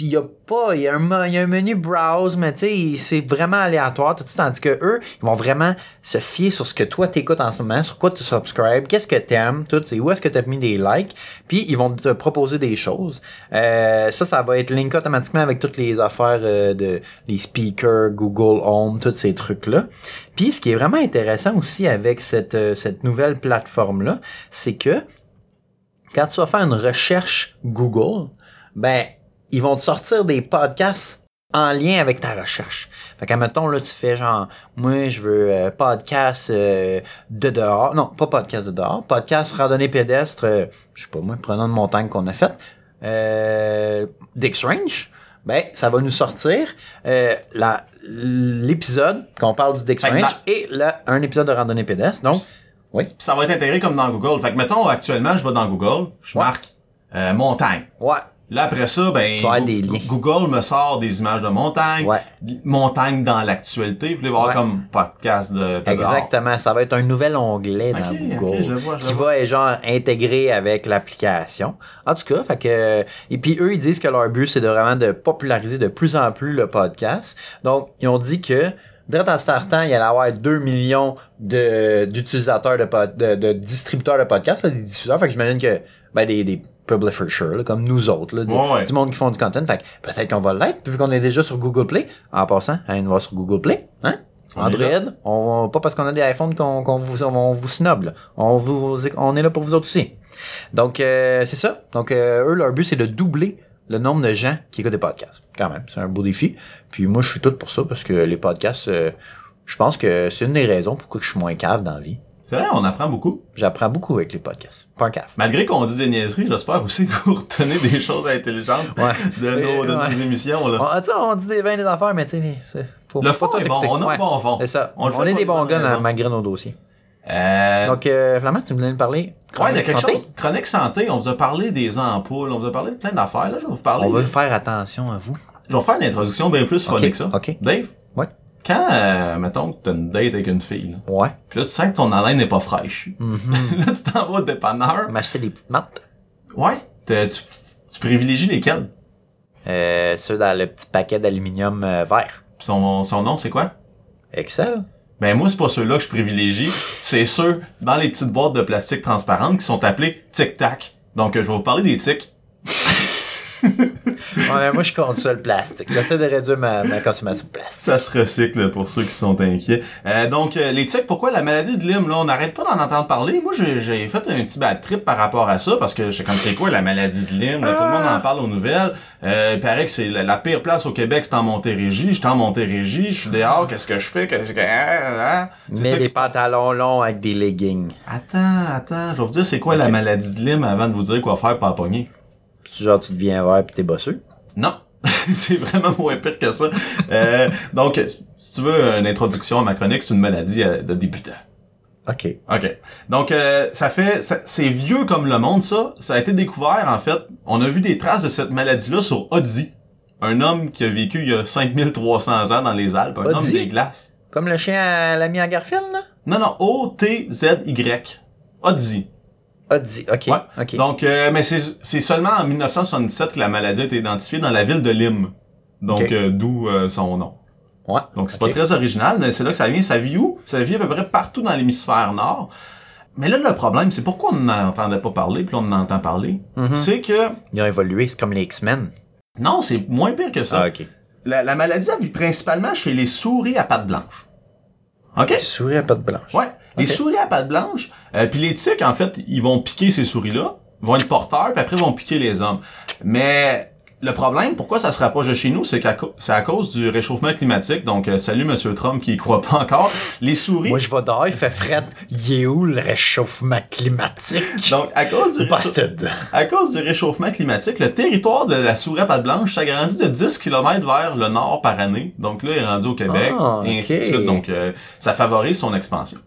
[SPEAKER 1] il y a pas, il y, y a un menu browse, mais tu sais, c'est vraiment aléatoire, tout ça, tandis que eux, ils vont vraiment se fier sur ce que toi t'écoutes en ce moment, sur quoi tu subscribes, qu'est-ce que t'aimes, tout, c'est où est-ce que t'as mis des likes, puis ils vont te proposer des choses. Euh, ça, ça va être link automatiquement avec toutes les affaires euh, de les speakers, Google Home, tous ces trucs-là. Puis ce qui est vraiment intéressant aussi avec cette, euh, cette nouvelle plateforme-là, c'est que quand tu vas faire une recherche Google, ben, ils vont te sortir des podcasts en lien avec ta recherche. Fait qu'à mettons, là, tu fais genre, moi, je veux euh, podcast euh, de dehors. Non, pas podcast de dehors. Podcast randonnée pédestre, euh, je sais pas moi, prenons une montagne qu'on a faite. Euh, Dix Range. Ben, ça va nous sortir euh, la- l'épisode qu'on parle du Dix
[SPEAKER 2] Fait que
[SPEAKER 1] Range
[SPEAKER 2] dans-
[SPEAKER 1] et là, un épisode de randonnée pédestre. Donc, oui.
[SPEAKER 2] Ça va être intégré comme dans Google. Fait que mettons, actuellement, je vais dans Google, je
[SPEAKER 1] Ouais.
[SPEAKER 2] marque euh, montagne.
[SPEAKER 1] Ouais.
[SPEAKER 2] Là, après ça, ben. Google me sort des images de montagne,
[SPEAKER 1] Ouais.
[SPEAKER 2] montagne dans l'actualité, puis il va y avoir
[SPEAKER 1] Ouais.
[SPEAKER 2] comme podcast de, de
[SPEAKER 1] Exactement, ça va être un nouvel onglet dans Google
[SPEAKER 2] je le vois, je
[SPEAKER 1] qui va être genre intégré avec l'application. En tout cas, fait que et puis eux ils disent que leur but c'est de vraiment de populariser de plus en plus le podcast. Donc ils ont dit que Direct en startant, il allait avoir 2 millions de, d'utilisateurs de, pod- de, de distributeurs de podcasts, là, des diffuseurs. Fait que j'imagine que, ben, des, des publishers, là, comme nous autres, là, de-
[SPEAKER 2] Ouais, ouais.
[SPEAKER 1] du monde qui font du content. Fait peut-être qu'on va l'être, vu qu'on est déjà sur Google Play. En passant, allez nous voir sur Google Play, hein?
[SPEAKER 2] On
[SPEAKER 1] Android, on, pas parce qu'on a des iPhones qu'on vous, on vous snob, là. On, vous, on est là pour vous autres aussi. Donc, euh, c'est ça. Donc, euh, eux, leur but, c'est de doubler le nombre de gens qui écoutent des podcasts. Quand même, c'est un beau défi. Puis moi, je suis tout pour ça parce que les podcasts, euh, je pense que c'est une des raisons pourquoi je suis moins cave dans la vie.
[SPEAKER 2] C'est vrai, on apprend beaucoup.
[SPEAKER 1] J'apprends beaucoup avec les podcasts. Cave.
[SPEAKER 2] Malgré qu'on dit des niaiseries, j'espère aussi que vous retenez des choses intelligentes
[SPEAKER 1] Ouais.
[SPEAKER 2] de, nos, de
[SPEAKER 1] Ouais.
[SPEAKER 2] nos émissions. Là.
[SPEAKER 1] On, on dit des bien des affaires, mais tu sais,
[SPEAKER 2] Le fond est bon, on a
[SPEAKER 1] Ouais.
[SPEAKER 2] un bon fond.
[SPEAKER 1] C'est ça.
[SPEAKER 2] On
[SPEAKER 1] On, est des bons gars malgré nos dossiers.
[SPEAKER 2] Euh,
[SPEAKER 1] Donc, euh, Flamand, tu voulais nous parler?
[SPEAKER 2] ouais, de quelque
[SPEAKER 1] santé?
[SPEAKER 2] chose. Chronique santé, on vous a parlé des ampoules, on vous a parlé de plein d'affaires. Là, je vais vous parler.
[SPEAKER 1] On veut faire attention à vous.
[SPEAKER 2] Je vais faire une introduction bien plus phonique que ça.
[SPEAKER 1] ok.
[SPEAKER 2] Dave? Quand, euh, mettons, que t'as une date avec une fille, là,
[SPEAKER 1] Ouais.
[SPEAKER 2] puis là, tu sens que ton haleine n'est pas fraîche.
[SPEAKER 1] Mhm.
[SPEAKER 2] là, tu t'en vas au dépanneur.
[SPEAKER 1] M'acheter des petites maths.
[SPEAKER 2] Ouais. Tu, tu privilégies lesquelles?
[SPEAKER 1] Euh, ceux dans le petit paquet d'aluminium euh, vert.
[SPEAKER 2] Puis Son, son nom, c'est quoi?
[SPEAKER 1] Excel.
[SPEAKER 2] Ben moi, c'est pas ceux-là que je privilégie. C'est ceux dans les petites boîtes de plastique transparentes qui sont appelés tic-tac. Donc, euh, je vais vous parler des tics.
[SPEAKER 1] Ouais, moi, je compte ça le plastique. J'essaie de réduire ma, ma consommation de plastique.
[SPEAKER 2] Ça se recycle pour ceux qui sont inquiets. Euh, donc, euh, les tics, pourquoi la maladie de Lyme, là, on n'arrête pas d'en entendre parler. Moi, j'ai fait un petit bad trip par rapport à ça, parce que je sais comme c'est quoi la maladie de Lyme, là, tout le monde en parle aux nouvelles. Euh, il paraît que c'est la, la pire place au Québec, c'est en Montérégie. J'étais en Montérégie, je suis dehors, qu'est-ce que je fais? Qu'est-ce que... ah, ah. C'est
[SPEAKER 1] Mets des pantalons longs avec des leggings.
[SPEAKER 2] Attends, attends, je vais vous dire c'est quoi la maladie de Lyme avant de vous dire quoi faire pour la pogner.
[SPEAKER 1] Puis genre, tu deviens vert pis t'es bosseux.
[SPEAKER 2] Non, c'est vraiment moins pire que ça. Euh, donc, si tu veux une introduction à ma chronique, c'est une maladie euh, de débutant.
[SPEAKER 1] OK.
[SPEAKER 2] OK. Donc, euh, ça fait... C'est vieux comme le monde, ça. Ça a été découvert, en fait. On a vu des traces de cette maladie-là sur Ozzy. Un homme qui a vécu il y a 5300 ans dans les Alpes. Un homme des glaces.
[SPEAKER 1] Comme le chien à l'ami à Garfield, là?
[SPEAKER 2] Non, non, O-T-Z-Y. Ozzy.
[SPEAKER 1] A dit. OK.
[SPEAKER 2] Ouais.
[SPEAKER 1] OK.
[SPEAKER 2] Donc, euh, mais c'est seulement en 1977 que la maladie a été identifiée dans la ville de Lyme. Donc, euh, d'où euh, son nom.
[SPEAKER 1] ouais.
[SPEAKER 2] Donc, c'est pas très original, mais c'est là que ça vient. Ça vit où? Ça vit à peu près partout dans l'hémisphère nord. Mais là, le problème, c'est pourquoi on n'entendait pas parler, puis on en entend parler?
[SPEAKER 1] Mhm.
[SPEAKER 2] C'est que,
[SPEAKER 1] Ils ont évolué, c'est comme les X-Men.
[SPEAKER 2] non, c'est moins pire que ça.
[SPEAKER 1] Ah, OK.
[SPEAKER 2] La, la maladie, elle vit principalement chez les souris à pattes blanches. OK?
[SPEAKER 1] Souris à pattes blanches.
[SPEAKER 2] Ouais. Les souris à pattes blanches, euh, puis les tiques, en fait, ils vont piquer ces souris-là, vont être porteurs, puis après, ils vont piquer les hommes. Mais le problème, pourquoi ça se rapproche de chez nous, c'est qu'à c'est à cause du réchauffement climatique. Donc, euh, salut Monsieur Trump qui y croit pas encore. Les souris...
[SPEAKER 1] Moi, je vais dehors, il fait fret. Il est où le réchauffement climatique?
[SPEAKER 2] Donc, à cause, du
[SPEAKER 1] Busted.
[SPEAKER 2] à cause du réchauffement climatique, le territoire de la souris à pattes blanches s'agrandit de 10 km vers le nord par année. Donc là, il est rendu au Québec,
[SPEAKER 1] Ah,
[SPEAKER 2] et ainsi de suite. Donc, euh, ça favorise son expansion.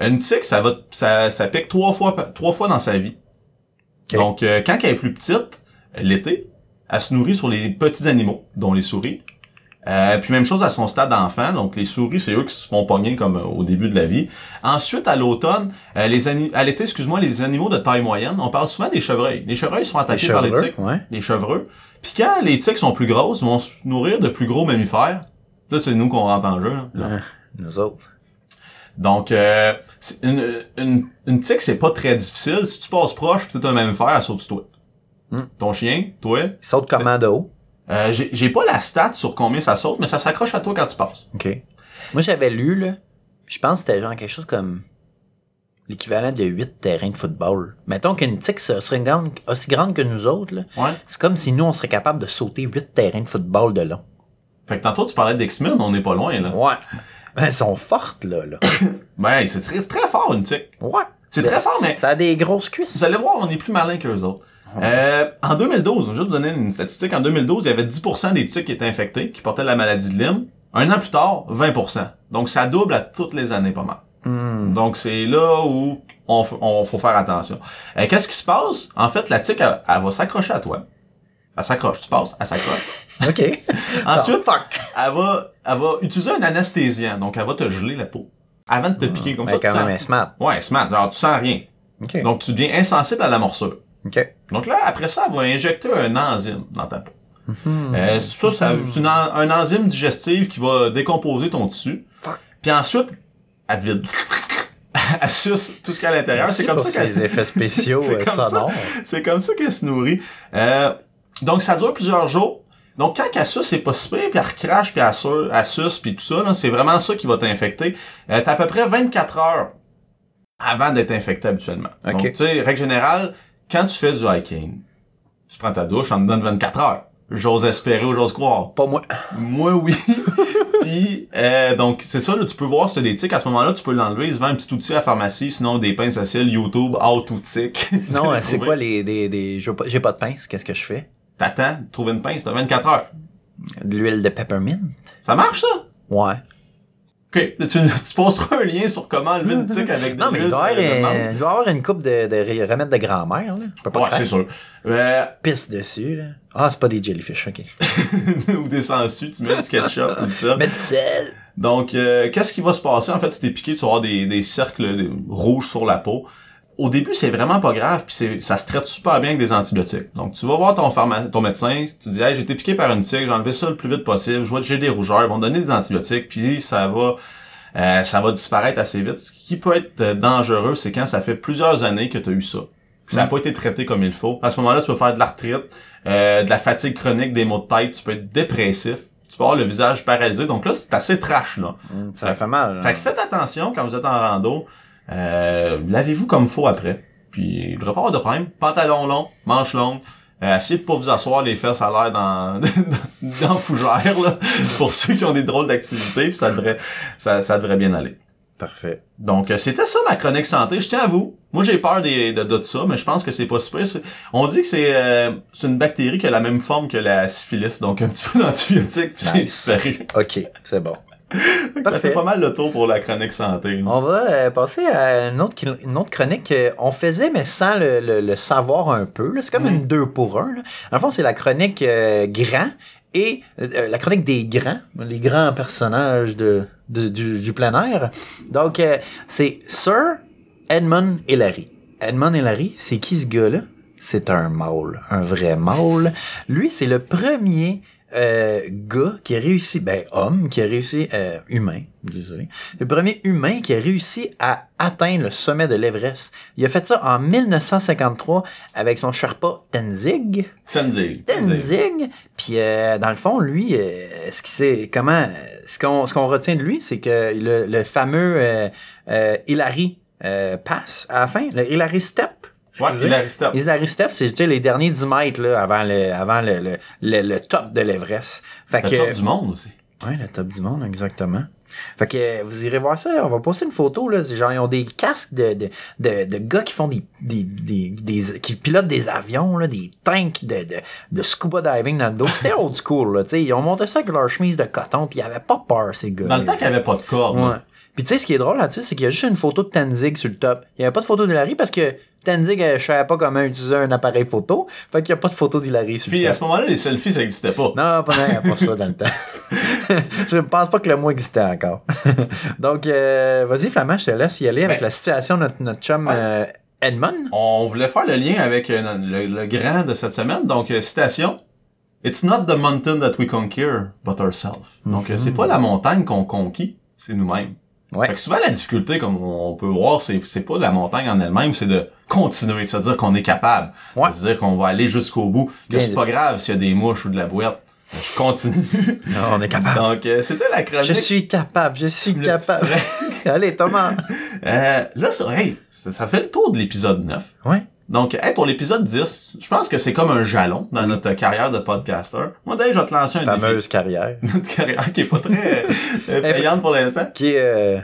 [SPEAKER 2] Une tique, ça va, ça, ça pique trois fois, trois fois dans sa vie.
[SPEAKER 1] Ok.
[SPEAKER 2] Donc, euh, quand elle est plus petite, l'été, elle se nourrit sur les petits animaux, dont les souris. Euh, puis même chose à son stade d'enfant, donc les souris, c'est eux qui se font pogner comme euh, au début de la vie. Ensuite, à l'automne, euh, les à l'été, excuse-moi, les animaux de taille moyenne, on parle souvent des chevreuils. Les chevreuils sont
[SPEAKER 1] Les
[SPEAKER 2] attaqués par les tiques,
[SPEAKER 1] ouais.
[SPEAKER 2] les chevreux. Puis quand les tiques sont plus grosses, ils vont se nourrir de plus gros mammifères. Là, c'est nous qu'on rentre en jeu. là.
[SPEAKER 1] Hein, nous autres.
[SPEAKER 2] Donc, euh, une, une, une tique, c'est pas très difficile. Si tu passes proche, t'as un mammifère, elle saute sur toi.
[SPEAKER 1] Hmm.
[SPEAKER 2] Ton chien, toi,
[SPEAKER 1] Ils sautent comment de haut?
[SPEAKER 2] euh, j'ai j'ai pas la stat sur combien ça saute, mais ça s'accroche à toi quand tu passes.
[SPEAKER 1] OK. Moi, j'avais lu, là, je pense que c'était genre quelque chose comme l'équivalent de 8 terrains de football. Mettons qu'une tique ça serait grande, aussi grande que nous autres, là.
[SPEAKER 2] Ouais.
[SPEAKER 1] C'est comme si nous, on serait capable de sauter 8 terrains de football de long.
[SPEAKER 2] Fait que tantôt, tu parlais d'X-Men, on n'est pas loin, là.
[SPEAKER 1] Ouais. Ben, elles sont fortes, là, là.
[SPEAKER 2] Ben, c'est très, fort, une tique.
[SPEAKER 1] Ouais.
[SPEAKER 2] C'est très fort, mais
[SPEAKER 1] Ça a des grosses cuisses.
[SPEAKER 2] vous allez voir, on est plus malin qu'eux autres. Euh, en 2012, je vais vous donner une statistique. En 2012, il y avait 10% des tiques qui étaient infectés, qui portaient la maladie de Lyme. Un an plus tard, 20%. Donc, ça double à toutes les années, pas mal.
[SPEAKER 1] Hmm.
[SPEAKER 2] Donc, c'est là où on, on faut faire attention. Euh, Qu'est-ce qui se passe? En fait, la tique, elle, elle va s'accrocher à toi. Elle s'accroche. Tu passes, elle s'accroche.
[SPEAKER 1] OK.
[SPEAKER 2] Ensuite,
[SPEAKER 1] Oh, fuck.
[SPEAKER 2] elle va, elle va utiliser un anesthésiant. Donc, elle va te geler la peau. Avant de te piquer comme
[SPEAKER 1] Mais
[SPEAKER 2] ça. tu
[SPEAKER 1] Ben, quand
[SPEAKER 2] sens-
[SPEAKER 1] même, elle smart.
[SPEAKER 2] Ouais, smart. Genre, tu sens rien.
[SPEAKER 1] OK.
[SPEAKER 2] Donc, tu deviens insensible à la morsure.
[SPEAKER 1] OK.
[SPEAKER 2] Donc là, après ça, elle va injecter un enzyme dans ta peau.
[SPEAKER 1] Hmm.
[SPEAKER 2] Euh, ça, ça c'est une en- un enzyme digestif qui va décomposer ton tissu.
[SPEAKER 1] Fuck.
[SPEAKER 2] Puis ensuite, elle te vide. elle suce tout ce qu'il y a à l'intérieur. C'est comme
[SPEAKER 1] pour
[SPEAKER 2] ça qu'elle
[SPEAKER 1] ces effets spéciaux
[SPEAKER 2] C'est
[SPEAKER 1] euh,
[SPEAKER 2] comme ça. c'est comme ça qu'elle se nourrit. Euh, donc, ça dure plusieurs jours. Donc, quand elle suce, c'est pas si pire, puis elle recrache, puis elle, su- elle suce, puis tout ça, là, c'est vraiment ça qui va t'infecter. Euh, T'as à peu près 24 heures avant d'être infecté habituellement.
[SPEAKER 1] Ok.
[SPEAKER 2] Donc, tu sais, règle générale, quand tu fais du hiking, tu prends ta douche, on te donne 24 heures. J'ose espérer ou j'ose croire.
[SPEAKER 1] Pas moi.
[SPEAKER 2] Moi, oui. Puis, euh, donc, c'est ça, là, tu peux voir si des tics. À ce moment-là, tu peux l'enlever. Il se vend un petit outil à la pharmacie, sinon des pinces à cils, YouTube, How to Tick.
[SPEAKER 1] Sinon, euh, c'est quoi les, des, des, j'ai pas- j'ai pas de pince, qu'est-ce que je fais?
[SPEAKER 2] T'attends, trouver une pince, t'as 24 heures.
[SPEAKER 1] De l'huile de peppermint?
[SPEAKER 2] Ça marche, ça?
[SPEAKER 1] Ouais.
[SPEAKER 2] OK. Tu, tu posteras un lien sur comment enlever une tique avec de
[SPEAKER 1] Non, mais il doit avoir, euh, il doit avoir une coupe de, de ré- remèdes de grand-mère, là. Je peux pas
[SPEAKER 2] Ouais, c'est sûr. Euh,
[SPEAKER 1] Pisse dessus, là. Ah, c'est pas des jellyfish, ok.
[SPEAKER 2] ou des sangsues, tu mets du ketchup ou ça.
[SPEAKER 1] Mets du sel.
[SPEAKER 2] Donc, euh, qu'est-ce qui va se passer? En fait, si t'es piqué, tu vas avoir des, des cercles rouges sur la peau. Au début, c'est vraiment pas grave, puis c'est- ça se traite super bien avec des antibiotiques. Donc, tu vas voir ton, pharma- ton médecin, tu dis, hey, j'ai été piqué par une tique, j'ai enlevé ça le plus vite possible, je vois que j'ai des rougeurs, ils vont donner des antibiotiques, puis ça va, euh, ça va disparaître assez vite. Ce qui peut être euh, dangereux, c'est quand ça fait plusieurs années que tu as eu ça. que Ça n'a pas été traité comme il faut. À ce moment-là, tu peux faire de l'arthrite, euh, de la fatigue chronique, des maux de tête, tu peux être dépressif, tu peux avoir le visage paralysé. Donc là, c'est assez trash, là.
[SPEAKER 1] Hum, Ça fait mal. là.
[SPEAKER 2] Fait que faites attention quand vous êtes en rando. Euh, lavez-vous comme faut après. Puis, il devrait pas avoir de problème. Pantalon long, manches longues. Euh, essayez de pas vous asseoir les fesses à l'air dans, dans fougère, là. Pour ceux qui ont des drôles d'activités, puis ça devrait, ça, ça devrait bien aller.
[SPEAKER 1] Parfait.
[SPEAKER 2] Donc, euh, c'était ça ma chronique santé. Je tiens à vous. Moi, j'ai peur des, de, de ça, mais je pense que c'est pas super. C'est- On dit que c'est euh, c'est une bactérie qui a la même forme que la syphilis, donc un petit peu d'antibiotiques, puis c'est
[SPEAKER 1] Nice.
[SPEAKER 2] disparu.
[SPEAKER 1] Ok, c'est bon.
[SPEAKER 2] Ça fait pas mal le tour pour la chronique santé.
[SPEAKER 1] On va euh, passer à une autre, une autre chronique qu'on faisait, mais sans le, le- le savoir un peu. C'est comme
[SPEAKER 2] Mhm.
[SPEAKER 1] une deux pour un. Là. Fond, c'est la chronique euh, grand et euh, la chronique des grands, les grands personnages de, de- du, du plein air. Donc, euh, c'est Sir Edmund Hillary. Edmund Hillary, c'est qui ce gars-là? C'est un mâle, un vrai mâle. Lui, c'est le premier euh, gars qui a réussi, ben homme, qui a réussi, euh, humain, désolé, le premier humain qui a réussi à atteindre le sommet de l'Everest. Il a fait ça en 1953 avec son Sherpa Tenzing.
[SPEAKER 2] Tenzing.
[SPEAKER 1] Tenzing. Puis euh, dans le fond, lui, euh, ce qui c'est comment, ce qu'on ce qu'on retient de lui, c'est que le, le fameux euh, euh, Hillary euh, passe à la fin, le Hillary Step.
[SPEAKER 2] Ouais.
[SPEAKER 1] Les Step, c'est tu sais, les derniers 10 mètres là, avant le, avant le, le, le, le top de l'Everest. Fait
[SPEAKER 2] Le
[SPEAKER 1] que,
[SPEAKER 2] top du monde aussi.
[SPEAKER 1] Ouais, le top du monde, exactement. Fait que euh, vous irez voir ça, là. on va poster une photo, là. Genre, ils ont des casques de, de, de, de gars qui font des, des, des, des- qui pilotent des avions, là, des tanks de, de, de scuba diving dans le dos. C'était old school, là, tu sais. Ils ont monté ça avec leur chemise de coton, puis ils avaient pas peur, ces gars.
[SPEAKER 2] Dans le temps qu'il n'y avait pas de corde.
[SPEAKER 1] Ouais. Puis tu sais, ce qui est drôle là-dessus, c'est qu'il y a juste une photo de Tenzing sur le top. Il n'y avait pas de photo d'Hilary parce que elle ne savait pas comment utiliser un appareil photo. Fait qu'il n'y a pas de photo d'Hilary sur
[SPEAKER 2] Puis
[SPEAKER 1] le
[SPEAKER 2] à
[SPEAKER 1] top.
[SPEAKER 2] ce moment-là, les selfies, ça n'existait pas.
[SPEAKER 1] Non, pas, non, il y a pas ça dans le temps. je ne pense pas que le mot existait encore. Donc, euh, vas-y, Flamand, je te laisse y aller avec
[SPEAKER 2] Ben,
[SPEAKER 1] la situation de notre, notre chum
[SPEAKER 2] ouais.
[SPEAKER 1] euh, Edmund.
[SPEAKER 2] On voulait faire le lien avec euh, le, le grand de cette semaine. Donc, euh, citation. It's not the mountain that we conquer, but ourselves. Donc, euh, c'est pas la montagne qu'on conquit, c'est nous-mêmes.
[SPEAKER 1] Ouais.
[SPEAKER 2] Fait que souvent, la difficulté, comme on peut voir, c'est, c'est pas la montagne en elle-même, c'est de continuer, de se dire qu'on est capable.
[SPEAKER 1] Ouais.
[SPEAKER 2] De se dire qu'on va aller jusqu'au bout. Que c'est pas grave s'il y a des mouches ou de la boîte. Je continue.
[SPEAKER 1] Non, on est capable.
[SPEAKER 2] Donc, euh, c'était la chronique.
[SPEAKER 1] Je suis capable, je suis
[SPEAKER 2] Le
[SPEAKER 1] capable. Allez, Thomas.
[SPEAKER 2] Euh, là, ça, hey, ça, ça fait le tour de l'épisode 9.
[SPEAKER 1] Ouais.
[SPEAKER 2] Donc, hey, pour l'épisode 10, je pense que c'est comme un jalon dans notre carrière de podcaster. Moi, Dave, je vais te lancer un
[SPEAKER 1] Fameuse carrière.
[SPEAKER 2] défi. Notre carrière qui est pas très euh, payante pour l'instant.
[SPEAKER 1] Qui est euh,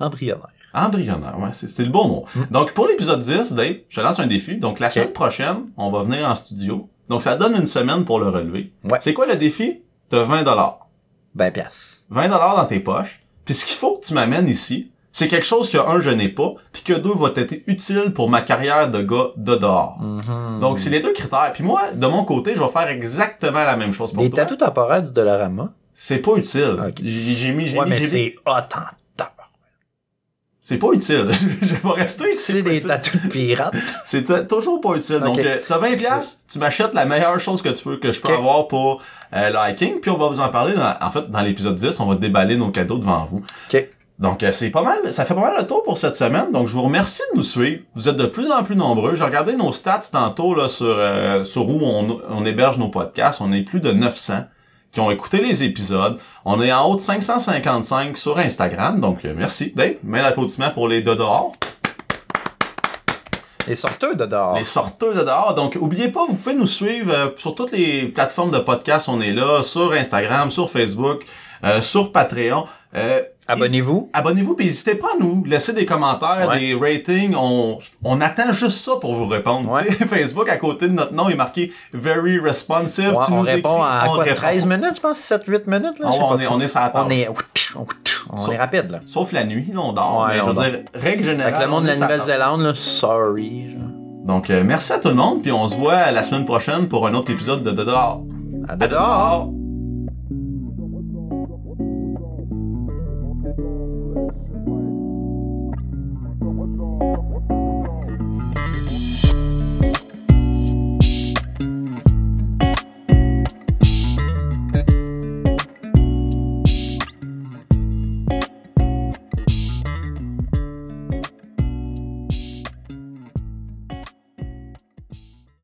[SPEAKER 1] embryonnaire.
[SPEAKER 2] Embryonnaire, ouais, c'est- le bon mot. Donc, pour l'épisode 10, Dave, je te lance un défi. Donc, la semaine prochaine, on va venir en studio. Donc, ça donne une semaine pour le relever.
[SPEAKER 1] Ouais.
[SPEAKER 2] C'est quoi le défi? T'as 20 dollars.
[SPEAKER 1] Ben, pièce.
[SPEAKER 2] 20 dollars dans tes poches. Puis ce qu'il faut que tu m'amènes ici, c'est quelque chose que un, je n'ai pas, puis que deux, va t'être utile pour ma carrière de gars de dehors.
[SPEAKER 1] Mhm.
[SPEAKER 2] Donc, c'est les deux critères. Puis moi, de mon côté, je vais faire exactement la même chose pour
[SPEAKER 1] Des
[SPEAKER 2] toi.
[SPEAKER 1] tatous temporaires du Dollarama?
[SPEAKER 2] C'est pas utile. J'ai j'ai mis, j'ai
[SPEAKER 1] Ouais,
[SPEAKER 2] mis,
[SPEAKER 1] mais c'est tabac.
[SPEAKER 2] C'est pas utile. je vais rester ici.
[SPEAKER 1] C'est des tatous de pirates.
[SPEAKER 2] C'est toujours pas utile. Donc, euh, t'as 20
[SPEAKER 1] Excuse.
[SPEAKER 2] piastres, tu m'achètes la meilleure chose que tu peux, que je peux avoir pour euh, le hiking, puis on va vous en parler. Dans, en fait, dans l'épisode 10, on va déballer nos cadeaux devant vous.
[SPEAKER 1] OK.
[SPEAKER 2] Donc, euh, c'est pas mal, ça fait pas mal le tour pour cette semaine. Donc, je vous remercie de nous suivre. Vous êtes de plus en plus nombreux. J'ai regardé nos stats tantôt là, sur, euh, sur où on, on héberge nos podcasts. On est plus de 900 qui ont écouté les épisodes. On est en haut de 555 sur Instagram. Donc, euh, merci. Dave, mets l'applaudissement pour les deux dehors.
[SPEAKER 1] Les sorteurs de dehors.
[SPEAKER 2] Les sorteurs de dehors. Donc, oubliez pas, vous pouvez nous suivre euh, sur toutes les plateformes de podcast. On est là, sur Instagram, sur Facebook, euh, sur Patreon. Euh,
[SPEAKER 1] Abonnez-vous.
[SPEAKER 2] Abonnez-vous, puis n'hésitez pas à nous laisser des commentaires,
[SPEAKER 1] Ouais.
[SPEAKER 2] des ratings. On, on attend juste ça pour vous répondre.
[SPEAKER 1] Ouais.
[SPEAKER 2] Facebook, à côté de notre nom, est marqué Very Responsive.
[SPEAKER 1] Ouais,
[SPEAKER 2] tu
[SPEAKER 1] on
[SPEAKER 2] nous
[SPEAKER 1] répond
[SPEAKER 2] écris,
[SPEAKER 1] à
[SPEAKER 2] on
[SPEAKER 1] quoi,
[SPEAKER 2] répond.
[SPEAKER 1] 13 minutes, je pense, 7-8 minutes, là,
[SPEAKER 2] Ah on est- on est sur la table.
[SPEAKER 1] On est, on, on
[SPEAKER 2] Sauf-
[SPEAKER 1] est rapide, là.
[SPEAKER 2] Sauf la nuit, là, on dort.
[SPEAKER 1] Ouais,
[SPEAKER 2] mais je
[SPEAKER 1] on
[SPEAKER 2] veux dire, règle générale.
[SPEAKER 1] Avec le monde
[SPEAKER 2] on
[SPEAKER 1] de la. Nouvelle-Zélande, là, sorry. genre.
[SPEAKER 2] Donc, euh, merci à tout le monde, puis on se voit la semaine prochaine pour un autre épisode de De dehors.
[SPEAKER 1] À dehors.
[SPEAKER 2] dehors.